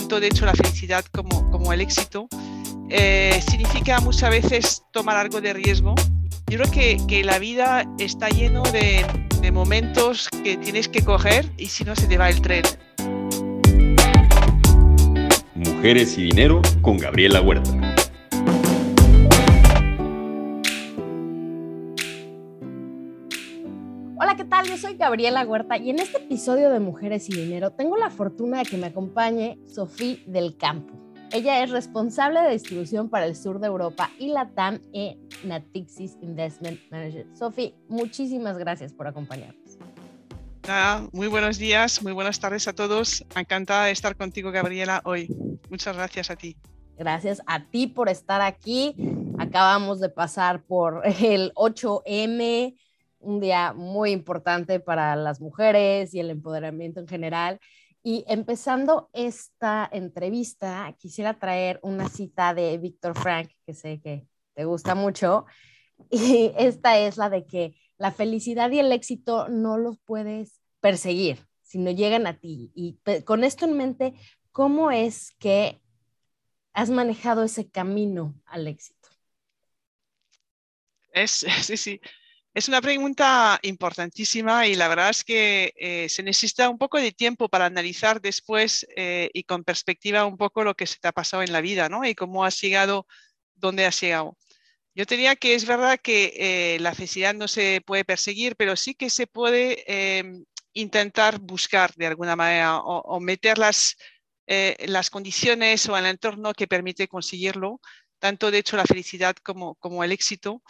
tanto de hecho la felicidad como, como el éxito, eh, significa muchas veces tomar algo de riesgo. Yo creo que, que la vida está lleno de, de momentos que tienes que coger y si no se te va el tren. Mujeres y Dinero con Gabriela Huerta. Soy Gabriela Huerta y en este episodio de Mujeres y Dinero tengo la fortuna de que me acompañe Sofía del Campo. Ella es responsable de distribución para el sur de Europa y la TAM en Natixis Investment Manager. Sofía, muchísimas gracias por acompañarnos. muy buenos días, muy buenas tardes a todos. Encantada de estar contigo, Gabriela, hoy. Muchas gracias a ti. Gracias a ti por estar aquí. Acabamos de pasar por el 8M, un día muy importante para las mujeres y el empoderamiento en general. Y empezando esta entrevista, quisiera traer una cita de Víctor Frank, que sé que te gusta mucho. Y esta es la de que la felicidad y el éxito no los puedes perseguir, sino llegan a ti. Y con esto en mente, ¿cómo es que has manejado ese camino al éxito? Es, sí, sí. Es una pregunta importantísima y la verdad es que eh, se necesita un poco de tiempo para analizar después eh, y con perspectiva un poco lo que se te ha pasado en la vida, ¿no? Y cómo has llegado, dónde has llegado. Yo diría que es verdad que eh, la felicidad no se puede perseguir, pero sí que se puede em, intentar buscar de alguna manera o, meter las, las condiciones o el entorno que permite conseguirlo, tanto de hecho la felicidad como, como el éxito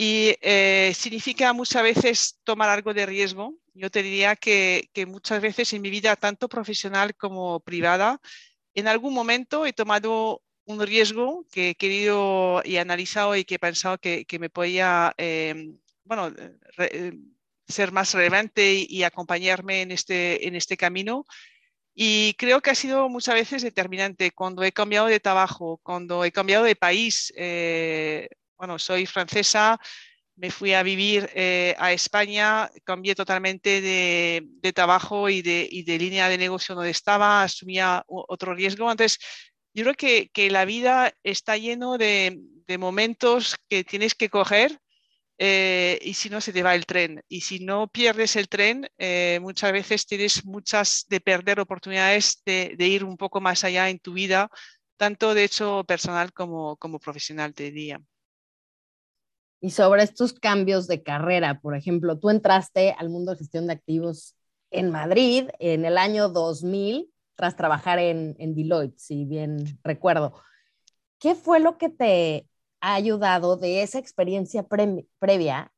y eh, significa muchas veces tomar algo de riesgo. Yo te diría que, muchas veces en mi vida, tanto profesional como privada, en algún momento he tomado un riesgo que he querido y analizado y que he pensado que, me podía eh, bueno, eh, ser más relevante y, acompañarme en este, en este camino. Y creo que ha sido muchas veces determinante cuando he cambiado de trabajo, cuando he cambiado de país bueno, soy francesa, me fui a vivir eh, a España, cambié totalmente de, trabajo y de, línea de negocio donde estaba, asumía otro riesgo. Entonces, yo creo que, la vida está lleno de, momentos que tienes que coger eh, y si no se te va el tren. Y si no pierdes el tren, eh, muchas veces tienes muchas de perder oportunidades de, ir un poco más allá en tu vida, tanto de hecho personal como, como profesional, te diría. Y sobre estos cambios de carrera, por ejemplo, tú entraste al mundo de gestión de activos en Madrid en el año 2000 tras trabajar en, Deloitte, si bien recuerdo. ¿Qué fue lo que te ha ayudado de esa experiencia previa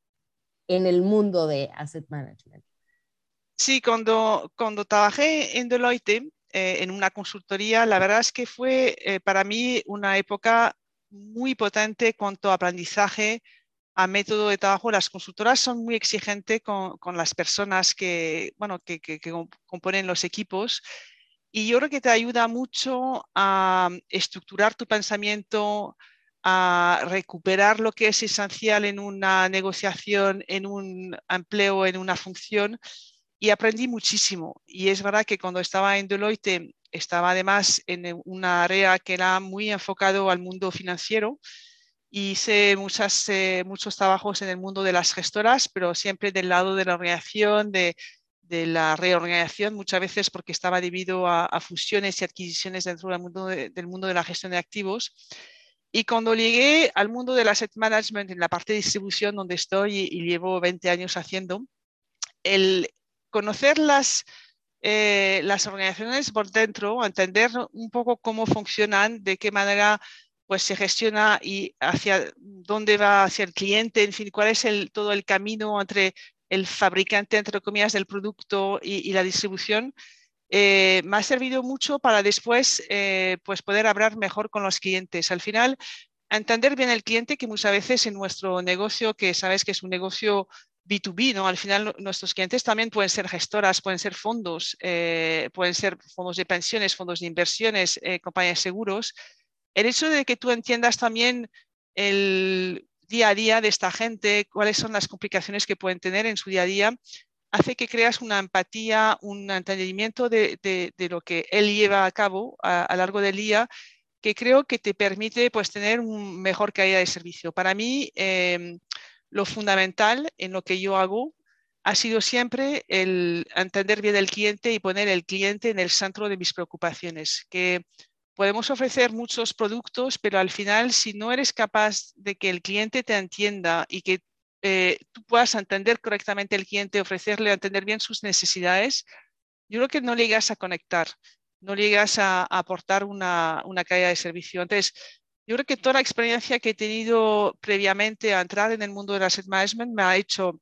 en el mundo de asset management? Sí, cuando, cuando trabajé en Deloitte, eh, en una consultoría, la verdad es que fue eh, para mí una época muy potente cuanto a aprendizaje, a método de trabajo, las consultoras son muy exigentes con, con las personas que, bueno, que, que, componen los equipos y yo creo que te ayuda mucho a estructurar tu pensamiento, a recuperar lo que es esencial en una negociación, en un empleo, en una función. Y aprendí muchísimo. Y es verdad que cuando estaba en Deloitte, estaba además en una área que era muy enfocado al mundo financiero hice muchas, eh, muchos trabajos en el mundo de las gestoras, pero siempre del lado de la organización, de, de la reorganización, muchas veces porque estaba debido a, fusiones y adquisiciones dentro del mundo de, del mundo de la gestión de activos. Y cuando llegué al mundo del asset management, en la parte de distribución donde estoy y, llevo 20 años haciendo, el conocer las, eh, las organizaciones por dentro, entender un poco cómo funcionan, de qué manera pues se gestiona y hacia dónde va hacia el cliente, en fin, cuál es el, todo el camino entre el fabricante, entre comillas, del producto y, la distribución, eh, me ha servido mucho para después eh, pues poder hablar mejor con los clientes. Al final, entender bien el cliente, que muchas veces en nuestro negocio, que sabes que es un negocio B2B, ¿no? Al final nuestros clientes también pueden ser gestoras, pueden ser fondos, eh, pueden ser fondos de pensiones, fondos de inversiones, compañías de seguros el hecho de que tú entiendas también el día a día de esta gente, cuáles son las complicaciones que pueden tener en su día a día, hace que creas una empatía, un entendimiento de, lo que él lleva a cabo a, lo largo del día, que creo que te permite pues, tener un mejor calidad de servicio. Para mí, em, lo fundamental en lo que yo hago ha sido siempre el entender bien el cliente y poner el cliente en el centro de mis preocupaciones, que podemos ofrecer muchos productos, pero al final si no eres capaz de que el cliente te entienda y que eh, tú puedas entender correctamente el cliente, ofrecerle, entender bien sus necesidades, yo creo que no llegas a conectar, no llegas a, aportar una, una calidad de servicio. Entonces, yo creo que toda la experiencia que he tenido previamente a entrar en el mundo del asset management me ha hecho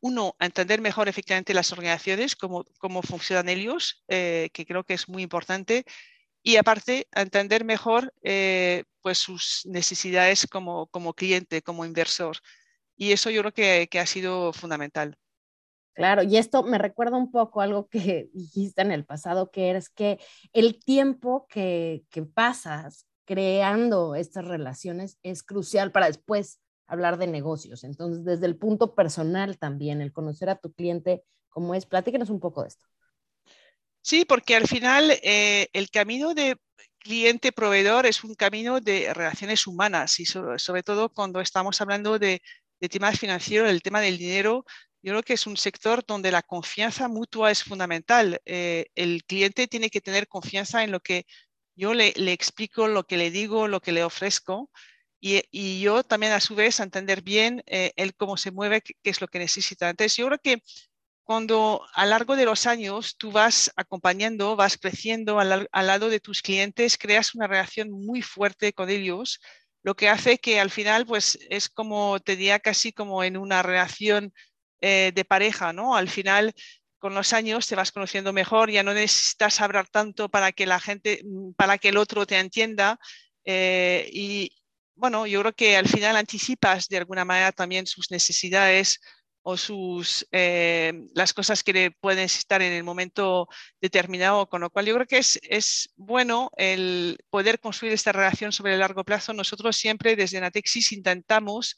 uno, entender mejor efectivamente las organizaciones, cómo, cómo funcionan ellos, eh, que creo que es muy importante, y aparte, entender mejor eh, pues sus necesidades como, como cliente, como inversor. Y eso yo creo que, ha sido fundamental. Claro, y esto me recuerda un poco algo que dijiste en el pasado, que es que el tiempo que, que pasas creando estas relaciones es crucial para después hablar de negocios. Entonces, desde el punto personal también, el conocer a tu cliente cómo es, platíquenos un poco de esto. Sí, porque al final eh, el camino de cliente-proveedor es un camino de relaciones humanas y sobre, todo cuando estamos hablando de, temas financieros, el tema del dinero, yo creo que es un sector donde la confianza mutua es fundamental. Eh, el cliente tiene que tener confianza en lo que yo le, le, explico, lo que le digo, lo que le ofrezco y, yo también a su vez entender bien eh, él cómo se mueve, qué, es lo que necesita. Entonces, yo creo que cuando a lo largo de los años tú vas acompañando, vas creciendo al, lado de tus clientes, creas una relación muy fuerte con ellos, lo que hace que al final, pues es como, te diría casi como en una relación eh, de pareja, ¿no? Al final, con los años te vas conociendo mejor, ya no necesitas hablar tanto para que la gente, para que el otro te entienda. Eh, y, bueno, yo creo que al final anticipas de alguna manera también sus necesidades o sus, eh, las cosas que pueden estar en el momento determinado, con lo cual yo creo que es, es bueno el poder construir esta relación sobre el largo plazo. Nosotros siempre desde Natexis intentamos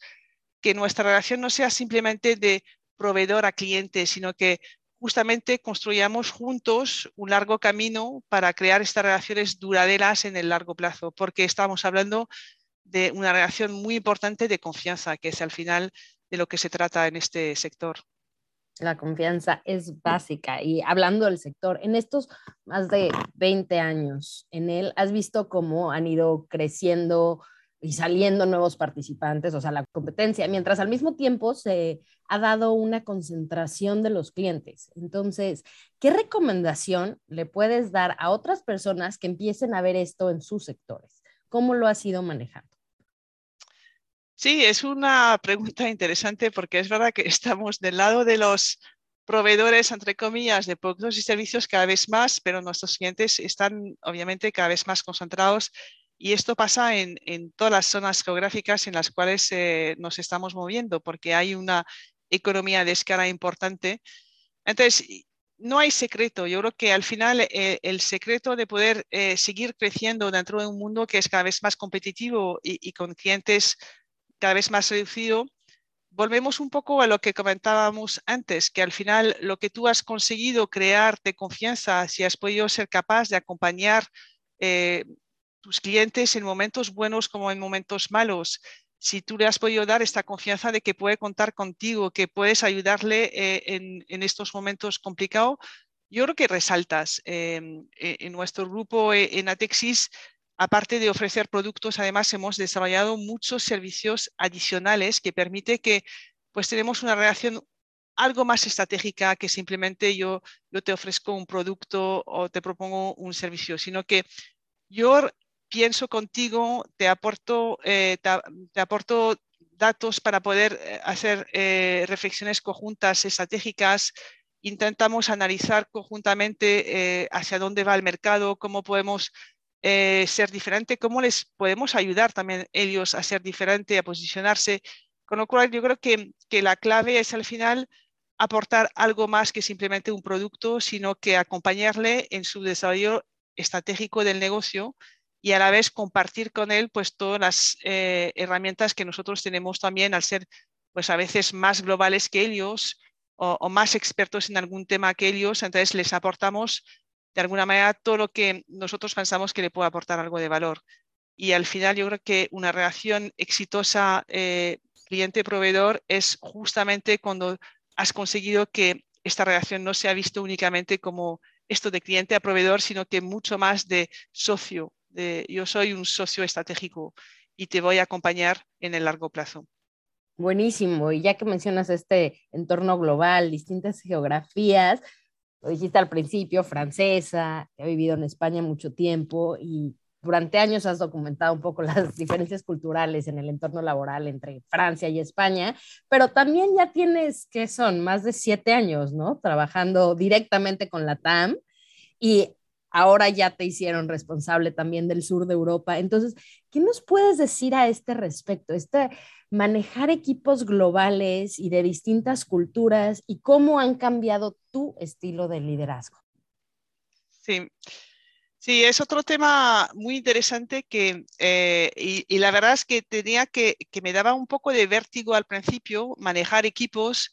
que nuestra relación no sea simplemente de proveedor a cliente, sino que justamente construyamos juntos un largo camino para crear estas relaciones duraderas en el largo plazo, porque estamos hablando de una relación muy importante de confianza, que es al final de lo que se trata en este sector. La confianza es básica. Y hablando del sector, en estos más de 20 años, en él, ¿has visto cómo han ido creciendo y saliendo nuevos participantes, o sea, la competencia, mientras al mismo tiempo se ha dado una concentración de los clientes. Entonces, ¿qué recomendación le puedes dar a otras personas que empiecen a ver esto en sus sectores? ¿Cómo lo has ido manejando? Sí, es una pregunta interesante porque es verdad que estamos del lado de los proveedores, entre comillas, de productos y servicios cada vez más, pero nuestros clientes están obviamente cada vez más concentrados y esto pasa en, todas las zonas geográficas en las cuales eh, nos estamos moviendo porque hay una economía de escala importante. Entonces, no hay secreto. Yo creo que al final eh, el secreto de poder eh, seguir creciendo dentro de un mundo que es cada vez más competitivo y, y con clientes cada vez más reducido, volvemos un poco a lo que comentábamos antes, que al final lo que tú has conseguido crear de confianza, si has podido ser capaz de acompañar eh, tus clientes en momentos buenos como en momentos malos, si tú le has podido dar esta confianza de que puede contar contigo, que puedes ayudarle eh, en, estos momentos complicados, yo creo que resaltas. Em, e, en nuestro grupo eh, en Atexis Aparte de ofrecer productos, además hemos desarrollado muchos servicios adicionales que permite que pues tenemos una relación algo más estratégica que simplemente yo, yo te ofrezco un producto o te propongo un servicio, sino que yo pienso contigo, te aporto, eh, te, aporto datos para poder eh, hacer eh, reflexiones conjuntas estratégicas, intentamos analizar conjuntamente hacia dónde va el mercado, cómo podemos eh, ser diferente, cómo les podemos ayudar también ellos a ser diferente, a posicionarse. Con lo cual, yo creo que, que la clave es al final aportar algo más que simplemente un producto, sino que acompañarle en su desarrollo estratégico del negocio y a la vez compartir con él pues todas las eh, herramientas que nosotros tenemos también al ser pues a veces más globales que ellos o, más expertos en algún tema que ellos, entonces les aportamos de alguna manera todo lo que nosotros pensamos que le puede aportar algo de valor. Y al final yo creo que una relación exitosa eh, cliente-proveedor es justamente cuando has conseguido que esta relación no sea visto únicamente como esto de cliente a proveedor, sino que mucho más de socio. De, yo soy un socio estratégico y te voy a acompañar en el largo plazo. Buenísimo. Y ya que mencionas este entorno global, distintas geografías, lo dijiste al principio, francesa, he vivido en España mucho tiempo y durante años has documentado un poco las diferencias culturales en el entorno laboral entre Francia y España, pero también ya tienes, que son? Más de siete años, ¿no? Trabajando directamente con la TAM y ahora ya te hicieron responsable también del sur de Europa. Entonces, ¿qué nos puedes decir a este respecto? Este manejar equipos globales y de distintas culturas y cómo han cambiado tu estilo de liderazgo. Sí. Sí, es otro tema muy interesante que, eh, y, la verdad es que tenía que, que me daba un poco de vértigo al principio manejar equipos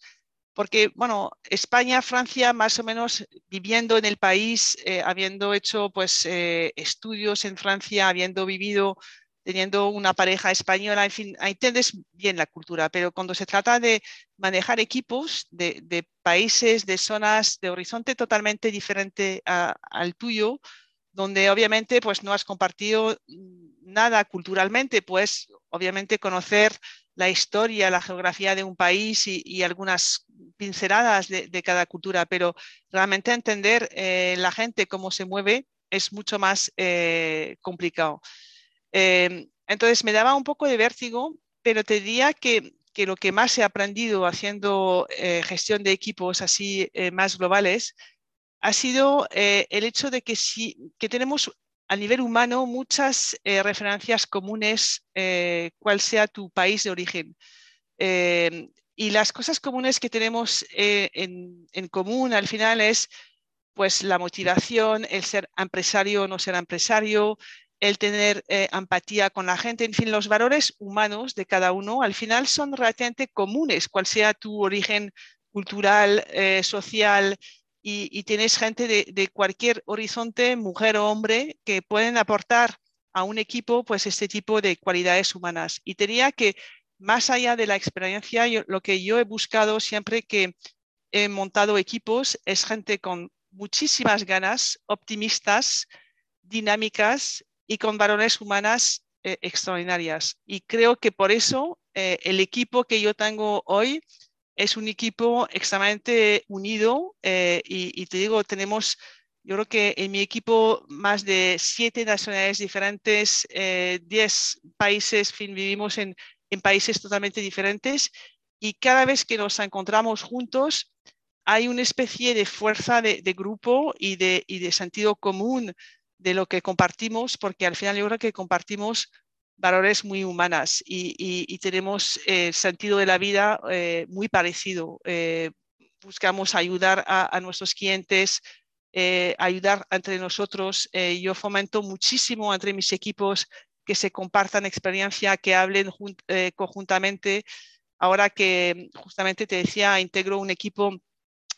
porque, bueno, España, Francia, más o menos viviendo en el país, eh, habiendo hecho pues, eh, estudios en Francia, habiendo vivido, teniendo una pareja española, en fin, entiendes bien la cultura, pero cuando se trata de manejar equipos de, países, de zonas, de horizonte totalmente diferente al tuyo, donde obviamente pues no has compartido nada culturalmente, pues obviamente conocer la historia, la geografía de un país y, algunas pinceladas de, cada cultura, pero realmente entender eh, la gente cómo se mueve es mucho más eh, complicado. Em, entonces me daba un poco de vértigo, pero te diría que, lo que más he aprendido haciendo eh, gestión de equipos así más globales ha sido el hecho de que, si, que tenemos a nivel humano muchas eh, referencias comunes, eh, cual sea tu país de origen. Eh, y las cosas comunes que tenemos en, común al final es pues la motivación, el ser empresario o no ser empresario, el tener empatía con la gente, en fin, los valores humanos de cada uno al final son relativamente comunes, cual sea tu origen cultural, social, y, tienes gente de, cualquier horizonte, mujer o hombre, que pueden aportar a un equipo pues este tipo de cualidades humanas. Y tenía que, más allá de la experiencia, lo que yo he buscado siempre que he montado equipos es gente con muchísimas ganas, optimistas, dinámicas y con valores humanas eh, extraordinarias. Y creo que por eso eh, el equipo que yo tengo hoy es un equipo extremadamente unido eh, y, te digo, tenemos, yo creo que en mi equipo más de siete nacionalidades diferentes, eh, diez países, fin, vivimos en, países totalmente diferentes y cada vez que nos encontramos juntos hay una especie de fuerza de, grupo y de, y de sentido común de lo que compartimos, porque al final yo creo que compartimos valores muy humanas y, tenemos el sentido de la vida eh, muy parecido. Eh, buscamos ayudar a, nuestros clientes, eh, ayudar entre nosotros. yo fomento muchísimo entre mis equipos que se compartan experiencia, que hablen conjuntamente. Ahora que justamente te decía, integro un equipo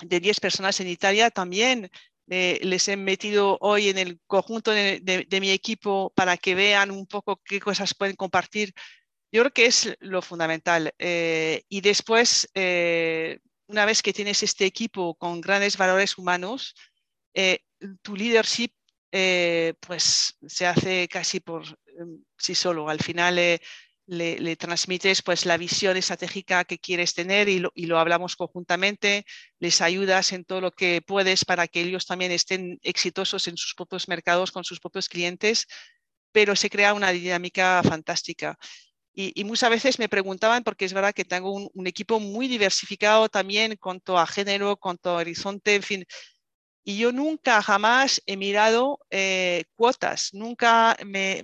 de 10 personas en Italia, también les he metido hoy en el conjunto de, mi equipo para que vean un poco qué cosas pueden compartir. Yo creo que es lo fundamental. Eh, y después, eh, una vez que tienes este equipo con grandes valores humanos, eh, tu leadership pues se hace casi por sí solo. Al final le, transmites pues la visión estratégica que quieres tener y lo, hablamos conjuntamente, les ayudas en todo lo que puedes para que ellos también estén exitosos en sus propios mercados con sus propios clientes, pero se crea una dinámica fantástica. Y, muchas veces me preguntaban, porque es verdad que tengo un, equipo muy diversificado también cuanto a género, cuanto a horizonte, en fin, y yo nunca jamás he mirado eh, cuotas, nunca me,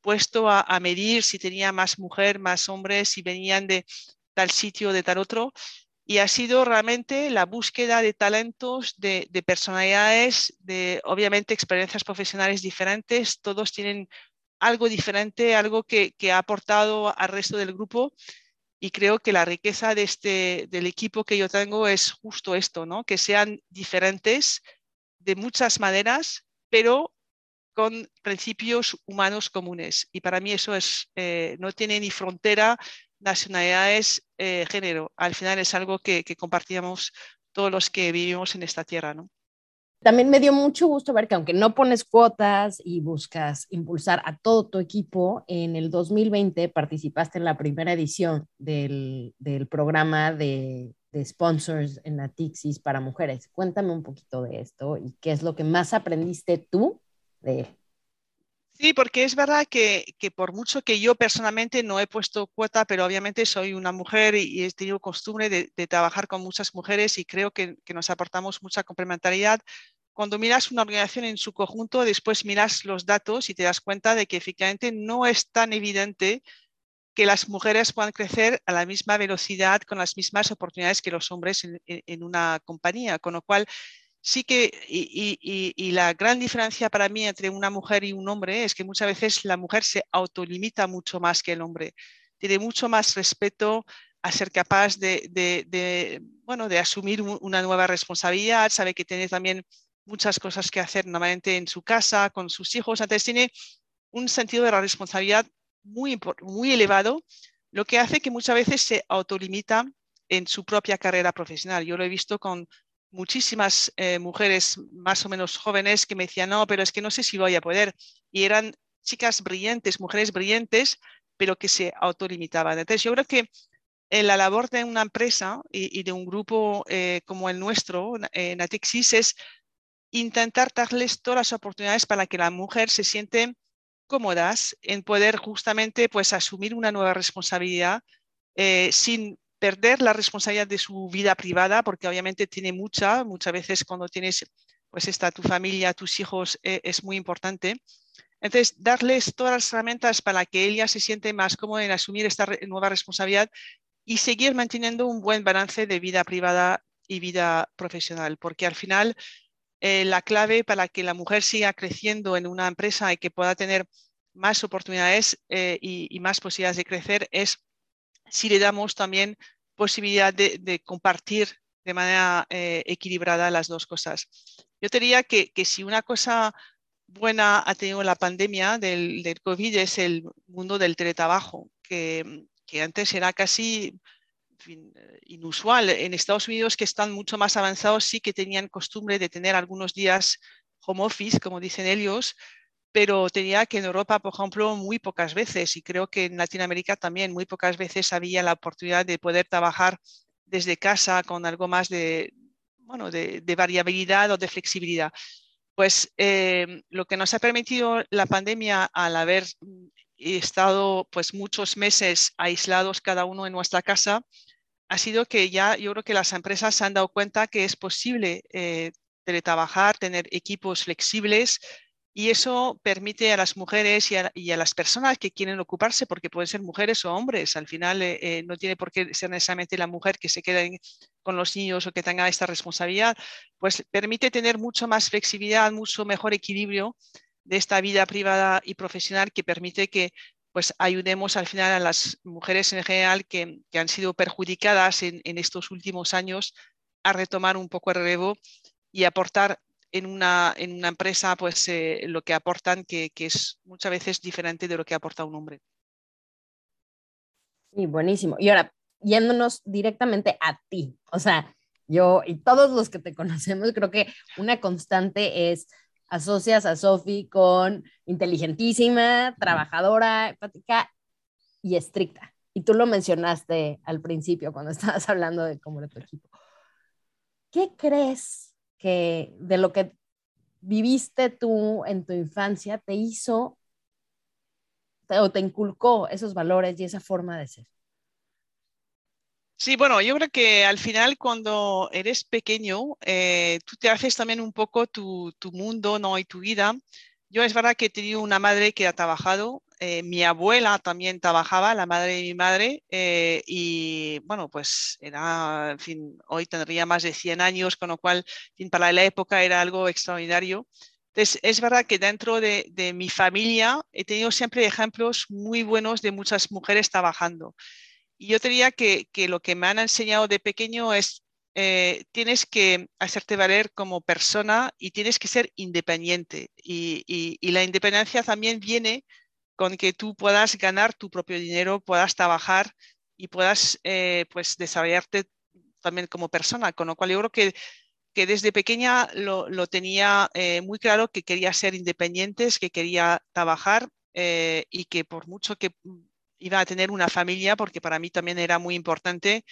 puesto a, medir si tenía más mujer, más hombres, si venían de tal sitio, de tal otro. Y ha sido realmente la búsqueda de talentos, de, personalidades, de obviamente experiencias profesionales diferentes. Todos tienen algo diferente, algo que, ha aportado al resto del grupo. Y creo que la riqueza este, del equipo que yo tengo es justo esto, ¿no? que sean diferentes de muchas maneras, pero con principios humanos comunes. Y para mí eso es, eh, no tiene ni frontera, nacionalidades, eh, género. Al final es algo que, compartíamos todos los que vivimos en esta tierra. ¿no? También me dio mucho gusto ver que aunque no pones cuotas y buscas impulsar a todo tu equipo, en el 2020 participaste en la primera edición del, del programa de, de, sponsors en la Tixis para mujeres. Cuéntame un poquito de esto y qué es lo que más aprendiste tú Sí, porque es verdad que, que, por mucho que yo personalmente no he puesto cuota, pero obviamente soy una mujer y, he tenido costumbre de, trabajar con muchas mujeres y creo que, que, nos aportamos mucha complementariedad. Cuando miras una organización en su conjunto, después miras los datos y te das cuenta de que efectivamente no es tan evidente que las mujeres puedan crecer a la misma velocidad, con las mismas oportunidades que los hombres en, en una compañía. Con lo cual, sí que, y, y, y, la gran diferencia para mí entre una mujer y un hombre es que muchas veces la mujer se autolimita mucho más que el hombre. Tiene mucho más respeto a ser capaz de, de, bueno, de asumir una nueva responsabilidad, sabe que tiene también muchas cosas que hacer normalmente en su casa, con sus hijos. Entonces tiene un sentido de la responsabilidad muy, muy elevado, lo que hace que muchas veces se autolimita en su propia carrera profesional. Yo lo he visto con muchísimas eh, mujeres más o menos jóvenes que me decían, no, pero es que no sé si voy a poder. Y eran chicas brillantes, mujeres brillantes, pero que se autolimitaban. Entonces, yo creo que en la labor de una empresa y, de un grupo eh, como el nuestro, eh, Natixis, es intentar darles todas las oportunidades para que la mujer se siente cómodas en poder justamente pues asumir una nueva responsabilidad eh, sin perder la responsabilidad de su vida privada, porque obviamente tiene mucha, muchas veces cuando tienes, pues está tu familia, tus hijos, eh, es muy importante. Entonces, darles todas las herramientas para que ella se siente más cómoda en asumir esta nueva responsabilidad y seguir manteniendo un buen balance de vida privada y vida profesional, porque al final eh, la clave para que la mujer siga creciendo en una empresa y que pueda tener más oportunidades eh, y más posibilidades de crecer es si le damos también posibilidad de, compartir de manera eh, equilibrada las dos cosas. Yo te diría que, que, si una cosa buena ha tenido la pandemia del, del COVID es el mundo del teletrabajo, que, que antes era casi fin, inusual. En Estados Unidos, que están mucho más avanzados, sí que tenían costumbre de tener algunos días home office, como dicen ellos, pero tenía que en Europa, por ejemplo, muy pocas veces, y creo que en Latinoamérica también muy pocas veces había la oportunidad de poder trabajar desde casa con algo más de, bueno, de, variabilidad o de flexibilidad. Pues eh, lo que nos ha permitido la pandemia al haber estado pues muchos meses aislados cada uno en nuestra casa, ha sido que ya yo creo que las empresas se han dado cuenta que es posible eh, teletrabajar, tener equipos flexibles, y eso permite a las mujeres y a, las personas que quieren ocuparse, porque pueden ser mujeres o hombres, al final eh, eh, no tiene por qué ser necesariamente la mujer que se quede con los niños o que tenga esta responsabilidad, pues permite tener mucho más flexibilidad, mucho mejor equilibrio de esta vida privada y profesional que permite que pues ayudemos al final a las mujeres en general que, han sido perjudicadas en estos últimos años a retomar un poco el relevo y aportar en una, en una empresa pues eh, lo que aportan que, que, es muchas veces diferente de lo que aporta un hombre. Sí, buenísimo. Y ahora, yéndonos directamente a ti, o sea, yo y todos los que te conocemos, creo que una constante es asocias a Sophie con inteligentísima, trabajadora, empática y estricta. Y tú lo mencionaste al principio cuando estabas hablando de cómo era tu equipo. ¿Qué crees que de lo que viviste tú en tu infancia te hizo o te inculcó esos valores y esa forma de ser? Sí, bueno, yo creo que al final cuando eres pequeño, eh, tú te haces también un poco tu, tu, mundo ¿no? y tu vida. Yo es verdad que he tenido una madre que ha trabajado eh, mi abuela también trabajaba, la madre de mi madre, eh, y bueno, pues era, en fin, hoy tendría más de 100 años, con lo cual, en para la época era algo extraordinario. Entonces, es verdad que dentro de, mi familia he tenido siempre ejemplos muy buenos de muchas mujeres trabajando. Y yo diría que, que lo que me han enseñado de pequeño es eh, tienes que hacerte valer como persona y tienes que ser independiente. Y, la independencia también viene con que tú puedas ganar tu propio dinero, puedas trabajar y puedas eh, pues desarrollarte también como persona. Con lo cual yo creo que, que desde pequeña lo, lo tenía eh, muy claro que quería ser independiente, que quería trabajar y que por mucho que iba a tener una familia, porque para mí también era muy importante,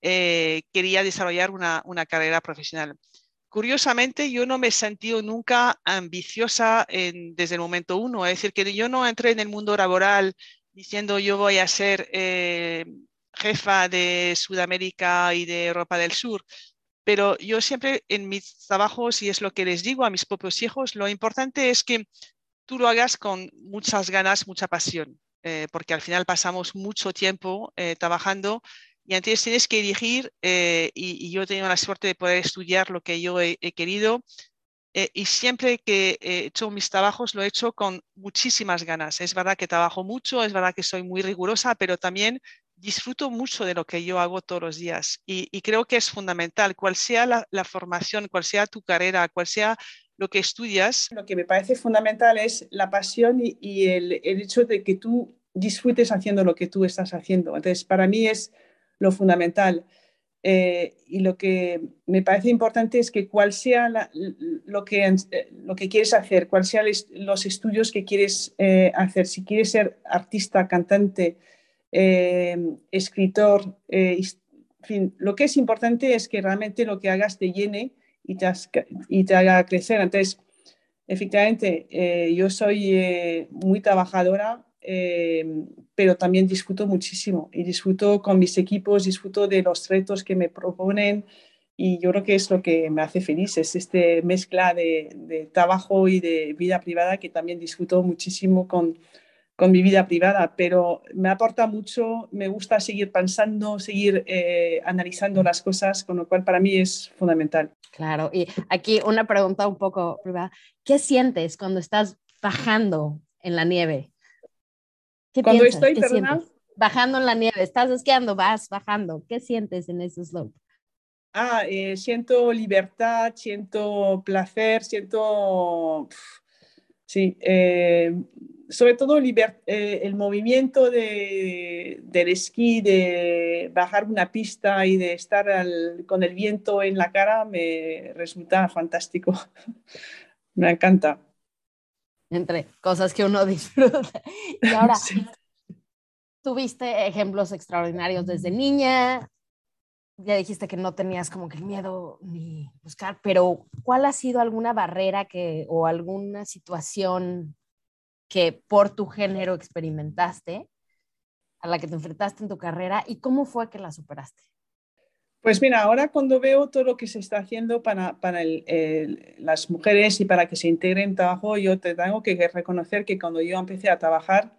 eh, quería desarrollar una, carrera profesional. Curiosamente, yo no me he sentido nunca ambiciosa desde el momento uno, es decir, que yo no entré en el mundo laboral diciendo yo voy a ser eh, jefa de Sudamérica y de Europa del Sur, pero yo siempre en mis trabajos, y es lo que les digo a mis propios hijos, lo importante es que tú lo hagas con muchas ganas, mucha pasión, eh, porque al final pasamos mucho tiempo trabajando y entonces tienes que elegir, eh, y, yo he tenido la suerte de poder estudiar lo que yo he, querido, eh, y siempre que he hecho mis trabajos lo he hecho con muchísimas ganas. Es verdad que trabajo mucho, es verdad que soy muy rigurosa, pero también disfruto mucho de lo que yo hago todos los días. Y, creo que es fundamental, cual sea la, formación, cual sea tu carrera, cual sea lo que estudias. Lo que me parece fundamental es la pasión y, el, el hecho de que tú disfrutes haciendo lo que tú estás haciendo. Entonces, para mí es lo fundamental. Eh, y lo que me parece importante es que cuál sea lo, que, lo que quieres hacer, cuáles sean los estudios que quieres eh, hacer, si quieres ser artista, cantante, eh, escritor, lo que es importante es que realmente lo que hagas te llene y te, y te haga crecer. Entonces, efectivamente, yo soy muy trabajadora, Em, pero también disfruto muchísimo y disfruto con mis equipos, disfruto de los retos que me proponen y yo creo que es lo que me hace feliz, es este mezcla de, trabajo y de vida privada que también disfruto muchísimo con, con mi vida privada, pero me aporta mucho, me gusta seguir pensando, seguir eh, analizando las cosas, con lo cual para mí es fundamental. Claro, y aquí una pregunta un poco privada. ¿Qué sientes cuando estás bajando en la nieve? Cuando estoy, Bajando en la nieve, estás esquiando, vas bajando. ¿Qué sientes en ese slope? Ah, eh, siento libertad, siento placer, siento, sí, eh, sobre todo eh, el movimiento de, del esquí, de bajar una pista y de estar con el viento en la cara, me resulta fantástico. me encanta entre cosas que uno disfruta. Y ahora, tuviste ejemplos extraordinarios desde niña, ya dijiste que no tenías como que el miedo ni buscar, pero ¿cuál ha sido alguna barrera que, o alguna situación que por tu género experimentaste, a la que te enfrentaste en tu carrera y cómo fue que la superaste? Pues mira, ahora cuando veo todo lo que se está haciendo para, para las mujeres y para que se integren en trabajo, yo te tengo que reconocer que cuando yo empecé a trabajar,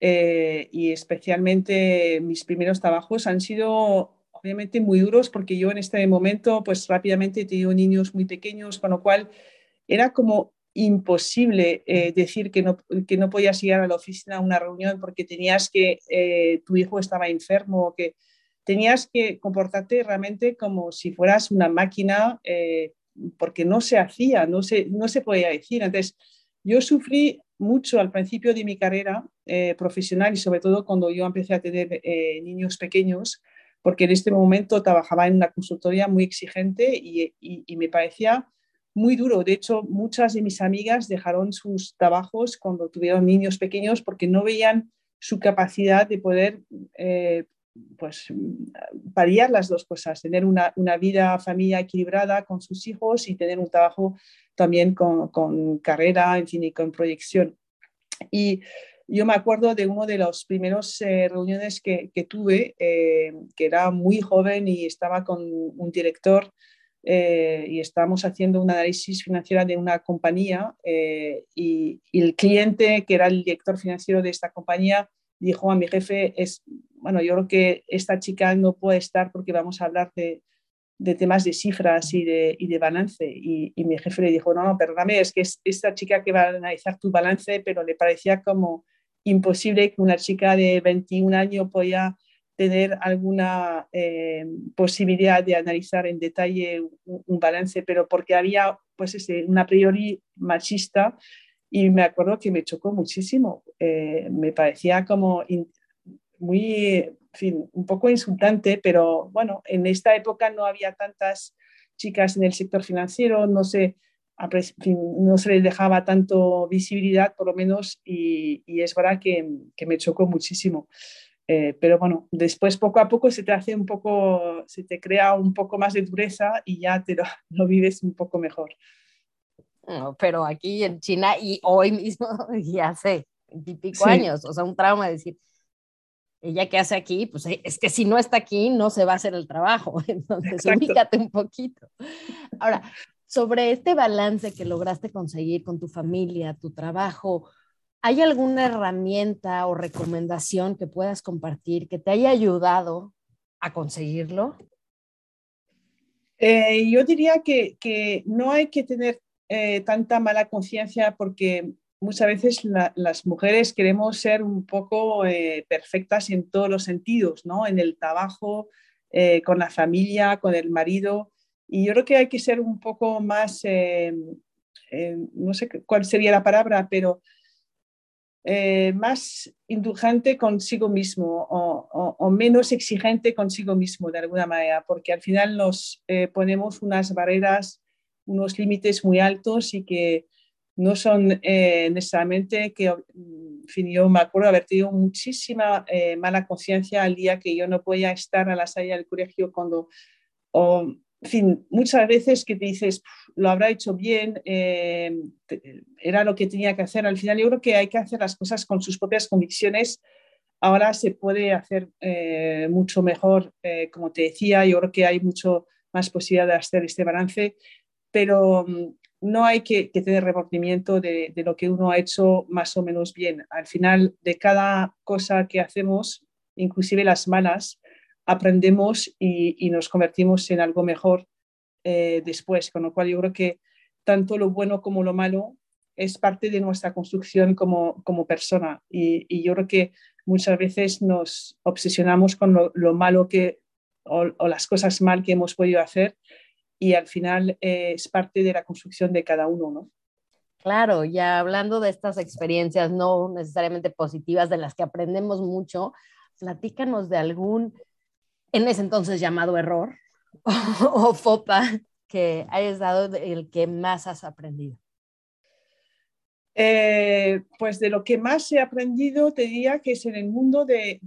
eh, y especialmente mis primeros trabajos han sido obviamente muy duros porque yo en este momento pues rápidamente tenido niños muy pequeños, con lo cual era como imposible eh, decir que no, que no podías ir a la oficina a una reunión porque tenías que, eh, tu hijo estaba enfermo, que tenías que comportarte realmente como si fueras una máquina, eh, porque no se hacía, no se, no se podía decir. Entonces, yo sufrí mucho al principio de mi carrera eh, profesional y sobre todo cuando yo empecé a tener eh, niños pequeños, porque en este momento trabajaba en una consultoría muy exigente y, me parecía muy duro. De hecho, muchas de mis amigas dejaron sus trabajos cuando tuvieron niños pequeños porque no veían su capacidad de poder pues paliar las dos cosas, tener una, vida, familia equilibrada con sus hijos y tener un trabajo también con, carrera, en fin, y con proyección. Y yo me acuerdo de uno de los primeros eh, reuniones que, tuve, eh, que era muy joven y estaba con un director eh, y estábamos haciendo un análisis financiero de una compañía y, el cliente, que era el director financiero de esta compañía, dijo a mi jefe, es, bueno, yo creo que esta chica no puede estar porque vamos a hablar de, de temas de cifras y de, y de balance. Y, mi jefe le dijo, no, no, perdóname, es que es esta chica que va a analizar tu balance, pero le parecía como imposible que una chica de 21 años podía tener alguna eh, posibilidad de analizar en detalle un, balance, pero porque había pues ese, una priori machista y me acuerdo que me chocó muchísimo. Eh, me parecía como muy, en fin, un poco insultante, pero bueno, en esta época no había tantas chicas en el sector financiero, no se, no se les dejaba tanto visibilidad, por lo menos, y, y es verdad que, que me chocó muchísimo. Eh, pero bueno, después poco a poco se te hace un poco, se te crea un poco más de dureza y ya te lo, lo vives un poco mejor. pero aquí en China y hoy mismo y hace pico años, o sea, un trauma decir, ella que hace aquí, pues eh, es que si no está aquí no se va a hacer el trabajo, entonces ubícate un poquito. Ahora, sobre este balance que lograste conseguir con tu familia, tu trabajo, ¿Hay alguna herramienta o recomendación que puedas compartir que te haya ayudado a conseguirlo? Eh, yo diría que, no hay que tener eh, tanta mala conciencia porque muchas veces las mujeres queremos ser un poco eh, perfectas en todos los sentidos, ¿no? En el trabajo, con la familia, con el marido. Y yo creo que hay que ser un poco más, no sé cuál sería la palabra, pero eh, más indulgente consigo mismo o, menos exigente consigo mismo de alguna manera, porque al final nos eh, ponemos unas barreras, unos límites muy altos y que no son eh, necesariamente que, en fin, yo me acuerdo haber tenido muchísima mala conciencia al día que yo no podía estar a la salida del colegio cuando, en fin, muchas veces que te dices, lo habrá hecho bien, eh, era lo que tenía que hacer. Al final yo creo que hay que hacer las cosas con sus propias convicciones. Ahora se puede hacer eh, mucho mejor, eh, como te decía, yo creo que hay mucho más posibilidad de hacer este balance, pero mm, no hay que, tener remordimiento de, lo que uno ha hecho más o menos bien. Al final de cada cosa que hacemos, inclusive las malas, aprendemos y, nos convertimos en algo mejor eh, después, con lo cual yo creo que tanto lo bueno como lo malo es parte de nuestra construcción como, persona y, yo creo que muchas veces nos obsesionamos con lo, malo que o, las cosas mal que hemos podido hacer y al final eh, es parte de la construcción de cada uno, ¿no? Claro, ya hablando de estas experiencias no necesariamente positivas de las que aprendemos mucho, platícanos de algún en ese entonces llamado error o, FOPA que hayas dado el que más has aprendido? Eh, pues de lo que más he aprendido te diría que es en el mundo de,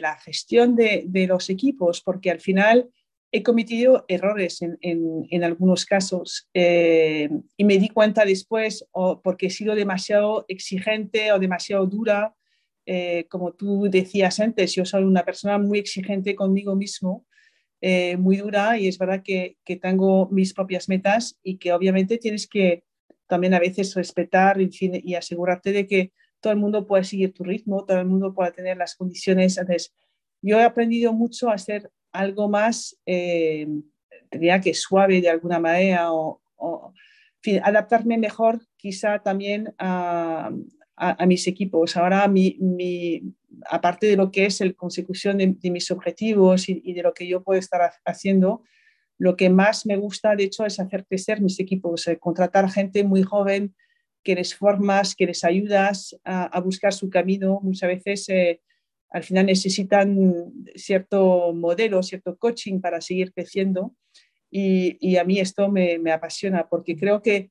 la gestión de, los equipos, porque al final he cometido errores en, algunos casos eh, y me di cuenta después o porque he sido demasiado exigente o demasiado dura eh, como tú decías antes, yo soy una persona muy exigente conmigo mismo, eh, muy dura y es verdad que, que, tengo mis propias metas y que obviamente tienes que también a veces respetar y asegurarte de que todo el mundo pueda seguir tu ritmo, todo el mundo pueda tener las condiciones. Entonces, yo he aprendido mucho a hacer algo más, eh, diría que suave de alguna manera o, adaptarme mejor quizá también a, mis equipos. Ahora, mi, aparte de lo que es la consecución de, mis objetivos y, de lo que yo puedo estar haciendo, lo que más me gusta, de hecho, es hacer crecer mis equipos, eh, contratar gente muy joven que les formas, que les ayudas a, buscar su camino. Muchas veces eh, al final necesitan cierto modelo, cierto coaching para seguir creciendo. Y, a mí esto me, apasiona porque creo que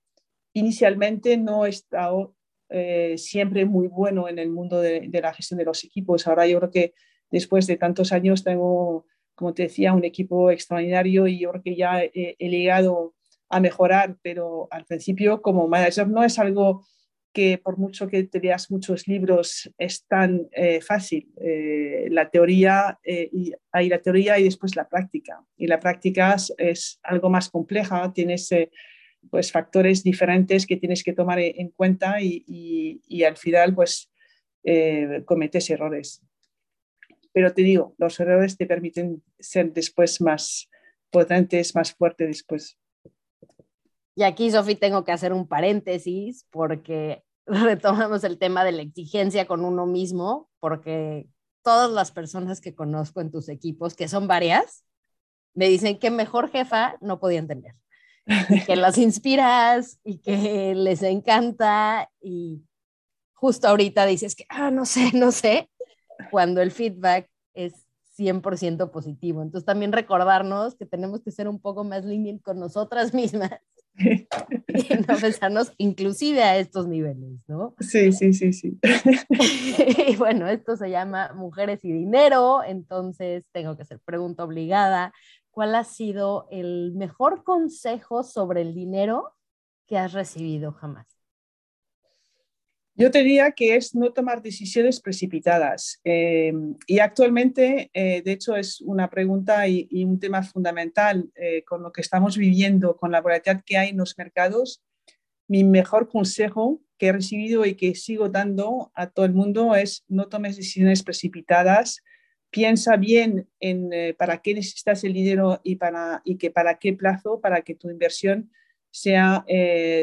inicialmente no he estado eh, siempre muy bueno en el mundo de, la gestión de los equipos. Ahora yo creo que después de tantos años tengo, como te decía, un equipo extraordinario y yo creo que ya he, llegado a mejorar, pero al principio como manager no es algo que por mucho que te leas muchos libros es tan eh, fácil. Eh, la teoría, y, hay la teoría y después la práctica. Y la práctica es, algo más compleja, tienes pues factores diferentes que tienes que tomar en cuenta y, al final pues eh, cometes errores. Pero te digo, los errores te permiten ser después más potentes, más fuertes después. Y aquí, Sofi, tengo que hacer un paréntesis porque retomamos el tema de la exigencia con uno mismo, porque todas las personas que conozco en tus equipos, que son varias, me dicen que mejor jefa no podía entender. que las inspiras y que les encanta y justo ahorita dices que, ah, no sé, no sé, cuando el feedback es 100% positivo. Entonces también recordarnos que tenemos que ser un poco más lenient con nosotras mismas y no pensarnos inclusive a estos niveles, ¿no? Sí, sí, sí, sí. y bueno, esto se llama Mujeres y Dinero, entonces tengo que hacer pregunta obligada. ¿Cuál ha sido el mejor consejo sobre el dinero que has recibido jamás? Yo te diría que es no tomar decisiones precipitadas. Eh, y actualmente, eh, de hecho, es una pregunta y, un tema fundamental eh, con lo que estamos viviendo, con la volatilidad que hay en los mercados. Mi mejor consejo que he recibido y que sigo dando a todo el mundo es no tomes decisiones precipitadas. Piensa bien en para qué necesitas el dinero y, para, y que para qué plazo para que tu inversión sea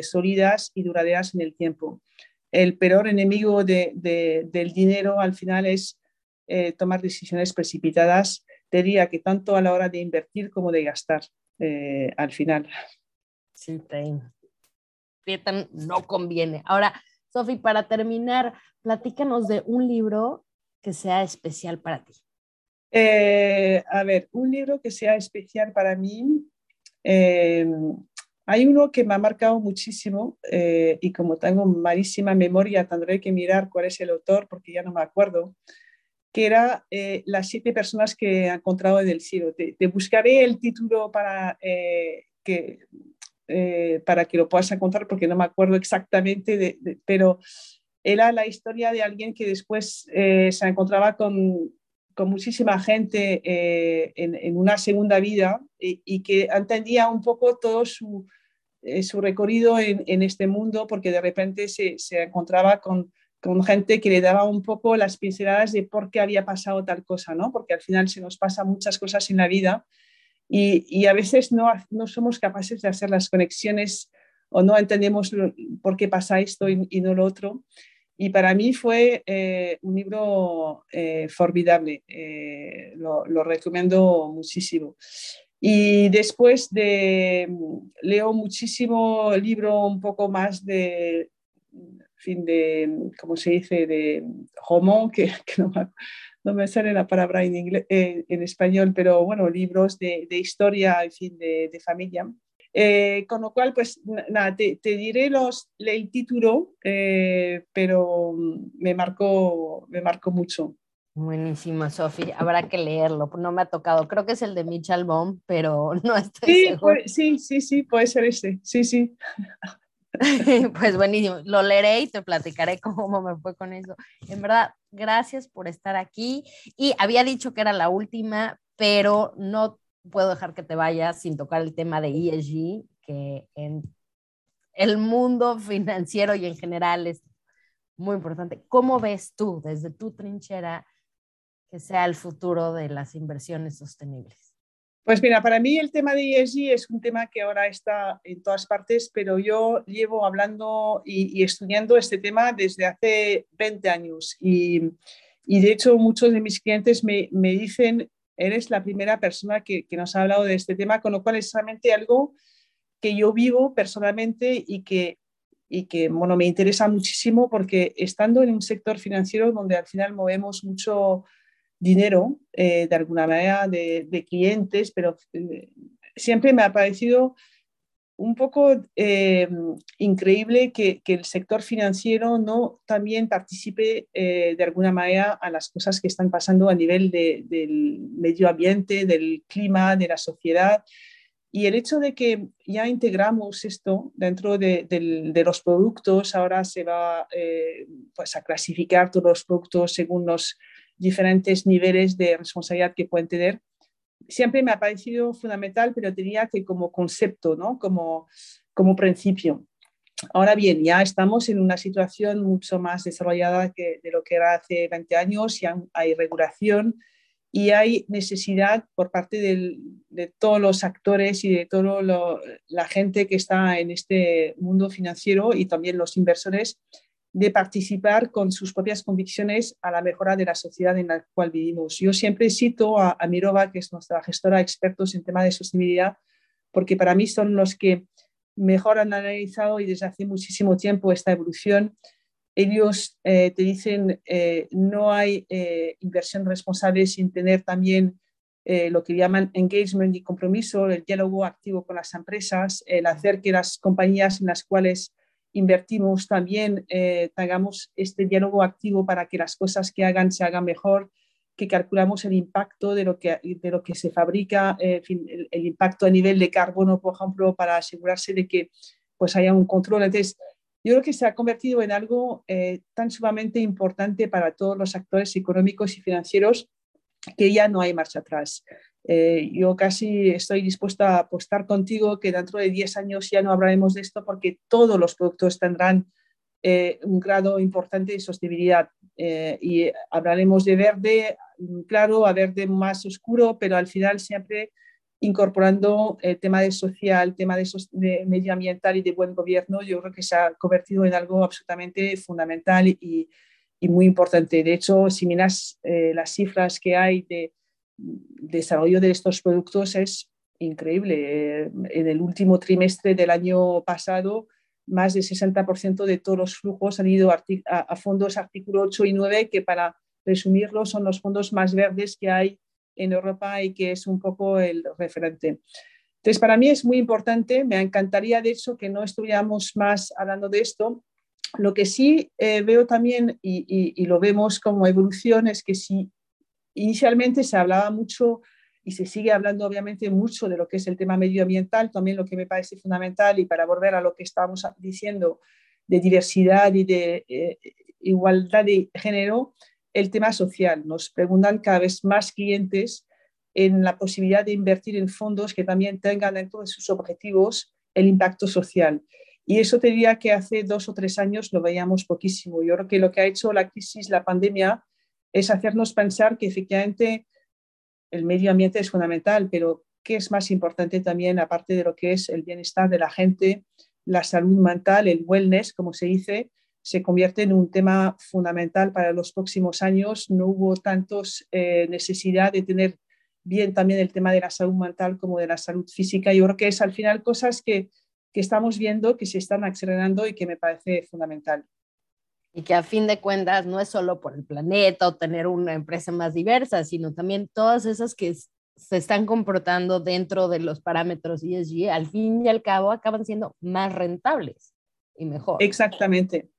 sólidas y duraderas en el tiempo el peor enemigo del dinero al final es eh, tomar decisiones precipitadas, diría que tanto a la hora de invertir como de gastar eh, al final. Sí, no conviene. Ahora, Sofi, para terminar, platícanos de un libro que sea especial para ti. Eh, a ver, un libro que sea especial para mí. Hay uno que me ha marcado muchísimo eh, y como tengo malísima memoria, tendré que mirar cuál es el autor porque ya no me acuerdo, que era eh, Las siete personas que ha encontrado en el cielo. Te, buscaré el título para, eh, que, para que lo puedas encontrar porque no me acuerdo exactamente, pero era la historia de alguien que después se encontraba con, con muchísima gente en, en, una segunda vida y, que entendía un poco todo su, eh, su recorrido en, este mundo porque de repente se, encontraba con, gente que le daba un poco las pinceladas de por qué había pasado tal cosa, ¿no? Porque al final se nos pasa muchas cosas en la vida y, y a veces no, no somos capaces de hacer las conexiones o no entendemos por qué pasa esto y, y no lo otro. Y para mí fue eh, un libro eh, formidable, lo, lo, recomiendo muchísimo. Y después de, leo muchísimo libro un poco más de, fin de, ¿cómo se dice?, de homo, que, que no, me, no, me, sale la palabra en, inglés, eh, en español, pero bueno, libros de, de historia, en fin, de, de familia. Eh, con lo cual, pues nada, te, te diré los, el título, eh, pero me marcó, me marcó mucho. Buenísimo, Sofi. Habrá que leerlo. No me ha tocado. Creo que es el de Mitchell Baum, pero no estoy sí, sí, sí, sí, puede ser ese. Sí, sí. pues buenísimo. Lo leeré y te platicaré cómo me fue con eso. En verdad, gracias por estar aquí. Y había dicho que era la última, pero no puedo dejar que te vayas sin tocar el tema de ESG, que en el mundo financiero y en general es muy importante. ¿Cómo ves tú desde tu trinchera que sea el futuro de las inversiones sostenibles? Pues mira, para mí el tema de ESG es un tema que ahora está en todas partes, pero yo llevo hablando y, estudiando este tema desde hace 20 años y, y de hecho muchos de mis clientes me, me, dicen, eres la primera persona que, nos ha hablado de este tema, con lo cual es realmente algo que yo vivo personalmente y que y que bueno, me interesa muchísimo porque estando en un sector financiero donde al final movemos mucho dinero eh, de alguna manera de, clientes, pero eh, siempre me ha parecido un poco eh, increíble que, el sector financiero no también participe de alguna manera a las cosas que están pasando a nivel del medio ambiente, del clima, de la sociedad. Y el hecho de que ya integramos esto dentro de, los productos, ahora se va pues a clasificar todos los productos según los diferentes niveles de responsabilidad que pueden tener. Siempre me ha parecido fundamental, pero tenía que como concepto, ¿no? como, como principio. Ahora bien, ya estamos en una situación mucho más desarrollada que de lo que era hace 20 años, ya hay regulación y hay necesidad por parte de todos los actores y de toda la gente que está en este mundo financiero y también los inversores de participar con sus propias convicciones a la mejora de la sociedad en la cual vivimos. Yo siempre cito a, a Mirova, que es nuestra gestora expertos en tema de sostenibilidad, porque para mí son los que mejor han analizado y desde hace muchísimo tiempo esta evolución. Ellos eh, te dicen eh, no hay eh, inversión responsable sin tener también lo que llaman engagement y compromiso, el diálogo activo con las empresas, el hacer que las compañías en las cuales invertimos también eh, tengamos este diálogo activo para que las cosas que hagan se hagan mejor, que calculamos el impacto de lo que, de lo que se fabrica, eh, el, impacto a nivel de carbono, por ejemplo, para asegurarse de que pues, haya un control. Entonces, yo creo que se ha convertido en algo eh, tan sumamente importante para todos los actores económicos y financieros que ya no hay marcha atrás. Eh, yo casi estoy dispuesta a apostar contigo que dentro de 10 años ya no hablaremos de esto porque todos los productos tendrán eh, un grado importante de sostenibilidad eh, y hablaremos de verde claro a verde más oscuro, pero al final siempre incorporando el tema de social, tema de, de, medioambiental y de buen gobierno, yo creo que se ha convertido en algo absolutamente fundamental y, y muy importante. De hecho, si miras las cifras que hay de desarrollo de estos productos es increíble. En el último trimestre del año pasado, más del 60% de todos los flujos han ido a, fondos artículo 8 y 9, que para resumirlo son los fondos más verdes que hay en Europa y que es un poco el referente. Entonces, para mí es muy importante, me encantaría de hecho que no estuviéramos más hablando de esto. Lo que sí eh, veo también y, y, lo vemos como evolución es que si Inicialmente se hablaba mucho y se sigue hablando obviamente mucho de lo que es el tema medioambiental, también lo que me parece fundamental y para volver a lo que estábamos diciendo de diversidad y de eh, igualdad de género, el tema social. Nos preguntan cada vez más clientes en la posibilidad de invertir en fondos que también tengan dentro de sus objetivos el impacto social. Y eso te diría que hace dos o tres años lo veíamos poquísimo. Yo creo que lo que ha hecho la crisis, la pandemia, es hacernos pensar que efectivamente el medio ambiente es fundamental, pero ¿qué es más importante también, aparte de lo que es el bienestar de la gente, la salud mental, el wellness, como se dice, se convierte en un tema fundamental para los próximos años. No hubo tantos eh, necesidad de tener bien también el tema de la salud mental como de la salud física. Yo creo que es al final cosas que, que estamos viendo, que se están acelerando y que me parece fundamental y que a fin de cuentas no es solo por el planeta o tener una empresa más diversa, sino también todas esas que se están comportando dentro de los parámetros ESG, al fin y al cabo acaban siendo más rentables y mejor. Exactamente.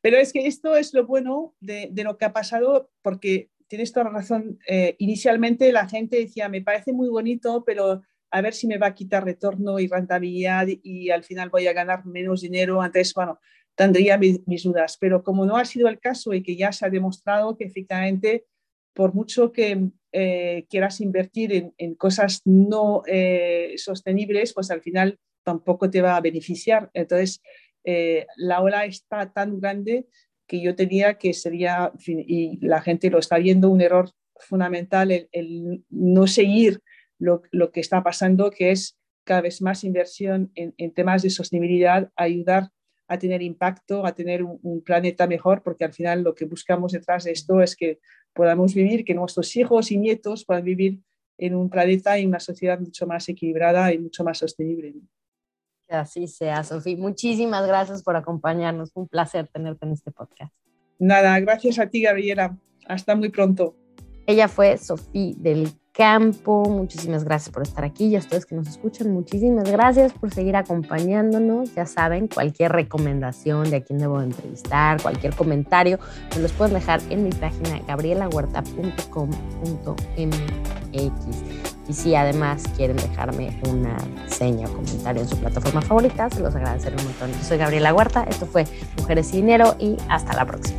Pero es que esto es lo bueno de, de lo que ha pasado, porque tienes toda la razón. Eh, inicialmente la gente decía, me parece muy bonito, pero a ver si me va a quitar retorno y rentabilidad y, al final voy a ganar menos dinero. Antes, bueno, tendría mis, dudas. Pero como no ha sido el caso y que ya se ha demostrado que efectivamente, por mucho que eh, quieras invertir en, cosas no eh, sostenibles, pues al final tampoco te va a beneficiar. Entonces, eh, la ola está tan grande que yo tenía que sería, y la gente lo está viendo, un error fundamental el, no seguir lo, lo, que está pasando, que es cada vez más inversión en, en temas de sostenibilidad, ayudar a tener impacto, a tener un, planeta mejor, porque al final lo que buscamos detrás de esto es que podamos vivir, que nuestros hijos y nietos puedan vivir en un planeta y una sociedad mucho más equilibrada y mucho más sostenible. Que así sea, Sofía. Muchísimas gracias por acompañarnos. un placer tenerte en este podcast. Nada, gracias a ti, Gabriela. Hasta muy pronto. Ella fue Sofía del campo. Muchísimas gracias por estar aquí y a ustedes que nos escuchan, muchísimas gracias por seguir acompañándonos. Ya saben, cualquier recomendación de a quién debo entrevistar, cualquier comentario, me los pueden dejar en mi página gabrielahuerta.com.mx. Y si además quieren dejarme una seña o comentario en su plataforma favorita, se los agradeceré un montón. Yo soy Gabriela Huerta, esto fue Mujeres y Dinero y hasta la próxima.